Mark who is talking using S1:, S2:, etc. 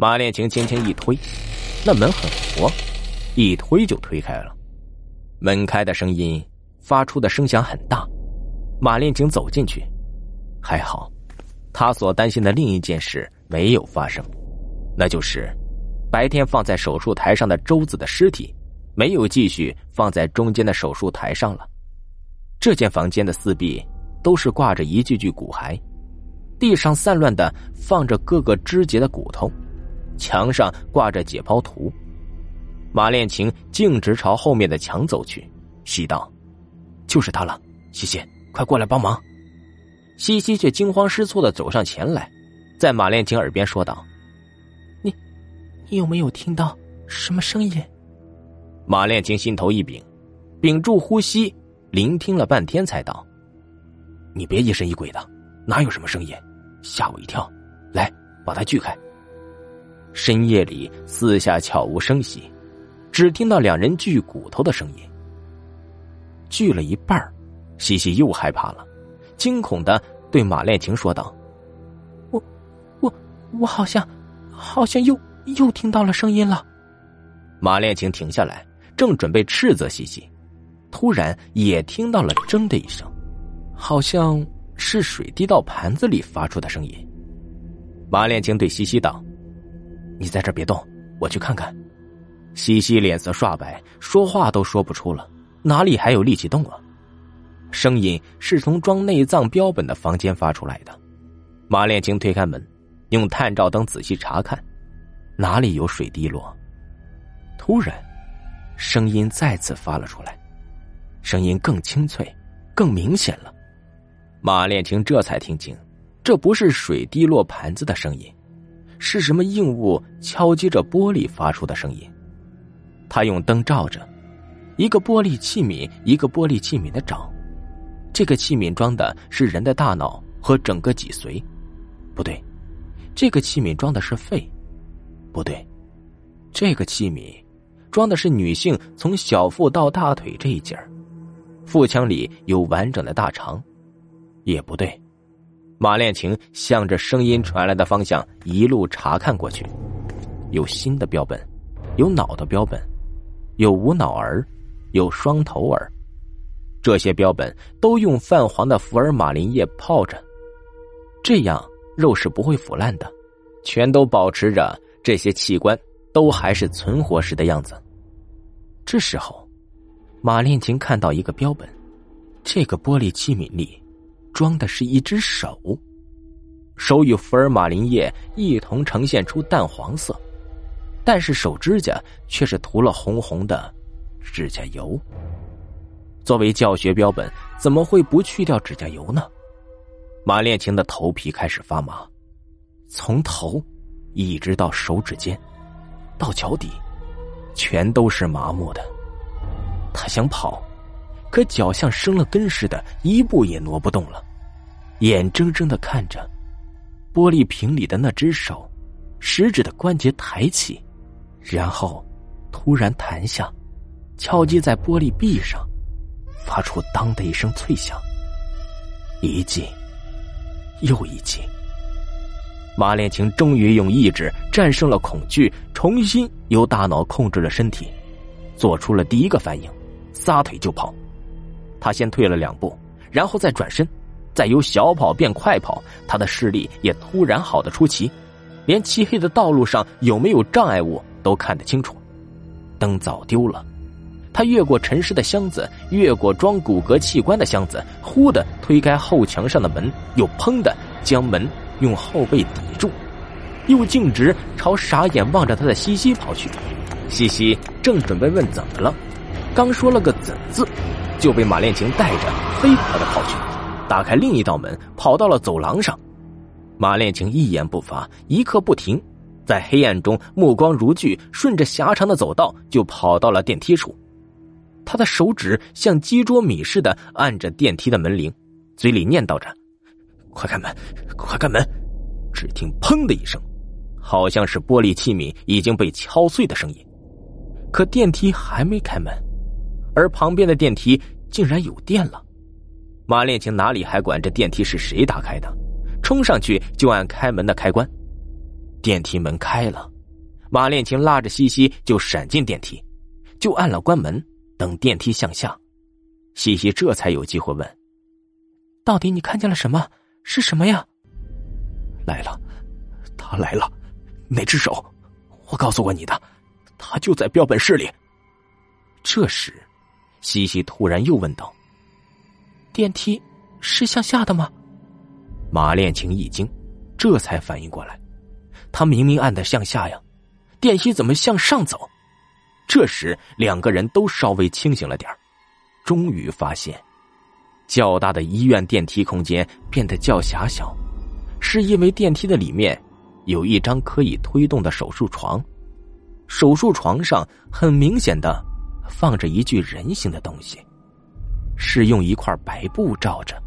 S1: 马恋情轻轻一推，那门很活，一推就推开了。门开的声音发出的声响很大。马恋情走进去，还好，他所担心的另一件事没有发生，那就是白天放在手术台上的周子的尸体没有继续放在中间的手术台上了。这间房间的四壁都是挂着一具具骨骸，地上散乱的放着各个肢节的骨头。墙上挂着解剖图，马恋情径直朝后面的墙走去，喜道：“就是他了，西西，快过来帮忙。”西西却惊慌失措的走上前来，在马恋情耳边说道：“
S2: 你，你有没有听到什么声音？”
S1: 马恋情心头一屏，屏住呼吸，聆听了半天，才道：“你别疑神疑鬼的，哪有什么声音？吓我一跳！来，把它锯开。”深夜里，四下悄无声息，只听到两人锯骨头的声音。锯了一半西西又害怕了，惊恐的对马恋情说道：“
S2: 我，我，我好像，好像又又听到了声音了。”
S1: 马恋情停下来，正准备斥责西西，突然也听到了“铮”的一声，好像是水滴到盘子里发出的声音。马恋情对西西道。你在这别动，我去看看。西西脸色刷白，说话都说不出了，哪里还有力气动啊？声音是从装内脏标本的房间发出来的。马恋情推开门，用探照灯仔细查看，哪里有水滴落？突然，声音再次发了出来，声音更清脆，更明显了。马恋情这才听清，这不是水滴落盘子的声音。是什么硬物敲击着玻璃发出的声音？他用灯照着，一个玻璃器皿一个玻璃器皿的找，这个器皿装的是人的大脑和整个脊髓，不对，这个器皿装的是肺，不对，这个器皿装的是女性从小腹到大腿这一节儿，腹腔里有完整的大肠，也不对。马恋情向着声音传来的方向一路查看过去，有心的标本，有脑的标本，有无脑儿，有双头儿。这些标本都用泛黄的福尔马林液泡着，这样肉是不会腐烂的，全都保持着这些器官都还是存活时的样子。这时候，马恋情看到一个标本，这个玻璃器皿里。装的是一只手，手与福尔马林液一同呈现出淡黄色，但是手指甲却是涂了红红的指甲油。作为教学标本，怎么会不去掉指甲油呢？马恋情的头皮开始发麻，从头一直到手指尖，到脚底，全都是麻木的。他想跑，可脚像生了根似的，一步也挪不动了。眼睁睁的看着玻璃瓶里的那只手，食指的关节抬起，然后突然弹下，敲击在玻璃壁上，发出“当”的一声脆响。一记又一记，马恋情终于用意志战胜了恐惧，重新由大脑控制了身体，做出了第一个反应，撒腿就跑。他先退了两步，然后再转身。再由小跑变快跑，他的视力也突然好的出奇，连漆黑的道路上有没有障碍物都看得清楚。灯早丢了，他越过沉尸的箱子，越过装骨骼器官的箱子，忽的推开后墙上的门，又砰的将门用后背抵住，又径直朝傻眼望着他的西西跑去。西西正准备问怎么了，刚说了个“怎”字，就被马恋情带着飞快的跑去。打开另一道门，跑到了走廊上。马恋情一言不发，一刻不停，在黑暗中目光如炬，顺着狭长的走道就跑到了电梯处。他的手指像击捉米似的按着电梯的门铃，嘴里念叨着：“快开门，快开门！”只听“砰”的一声，好像是玻璃器皿已经被敲碎的声音。可电梯还没开门，而旁边的电梯竟然有电了。马恋情哪里还管这电梯是谁打开的，冲上去就按开门的开关。电梯门开了，马恋情拉着西西就闪进电梯，就按了关门，等电梯向下。西西这才有机会问：“
S2: 到底你看见了什么？是什么呀？”
S3: 来了，他来了，那只手，我告诉过你的，他就在标本室里。
S1: 这时，西西突然又问道：“
S2: 电梯是向下的吗？”
S1: 马恋情一惊，这才反应过来，他明明按的向下呀，电梯怎么向上走？这时，两个人都稍微清醒了点终于发现，较大的医院电梯空间变得较狭小，是因为电梯的里面有一张可以推动的手术床，手术床上很明显的放着一具人形的东西，是用一块白布罩着。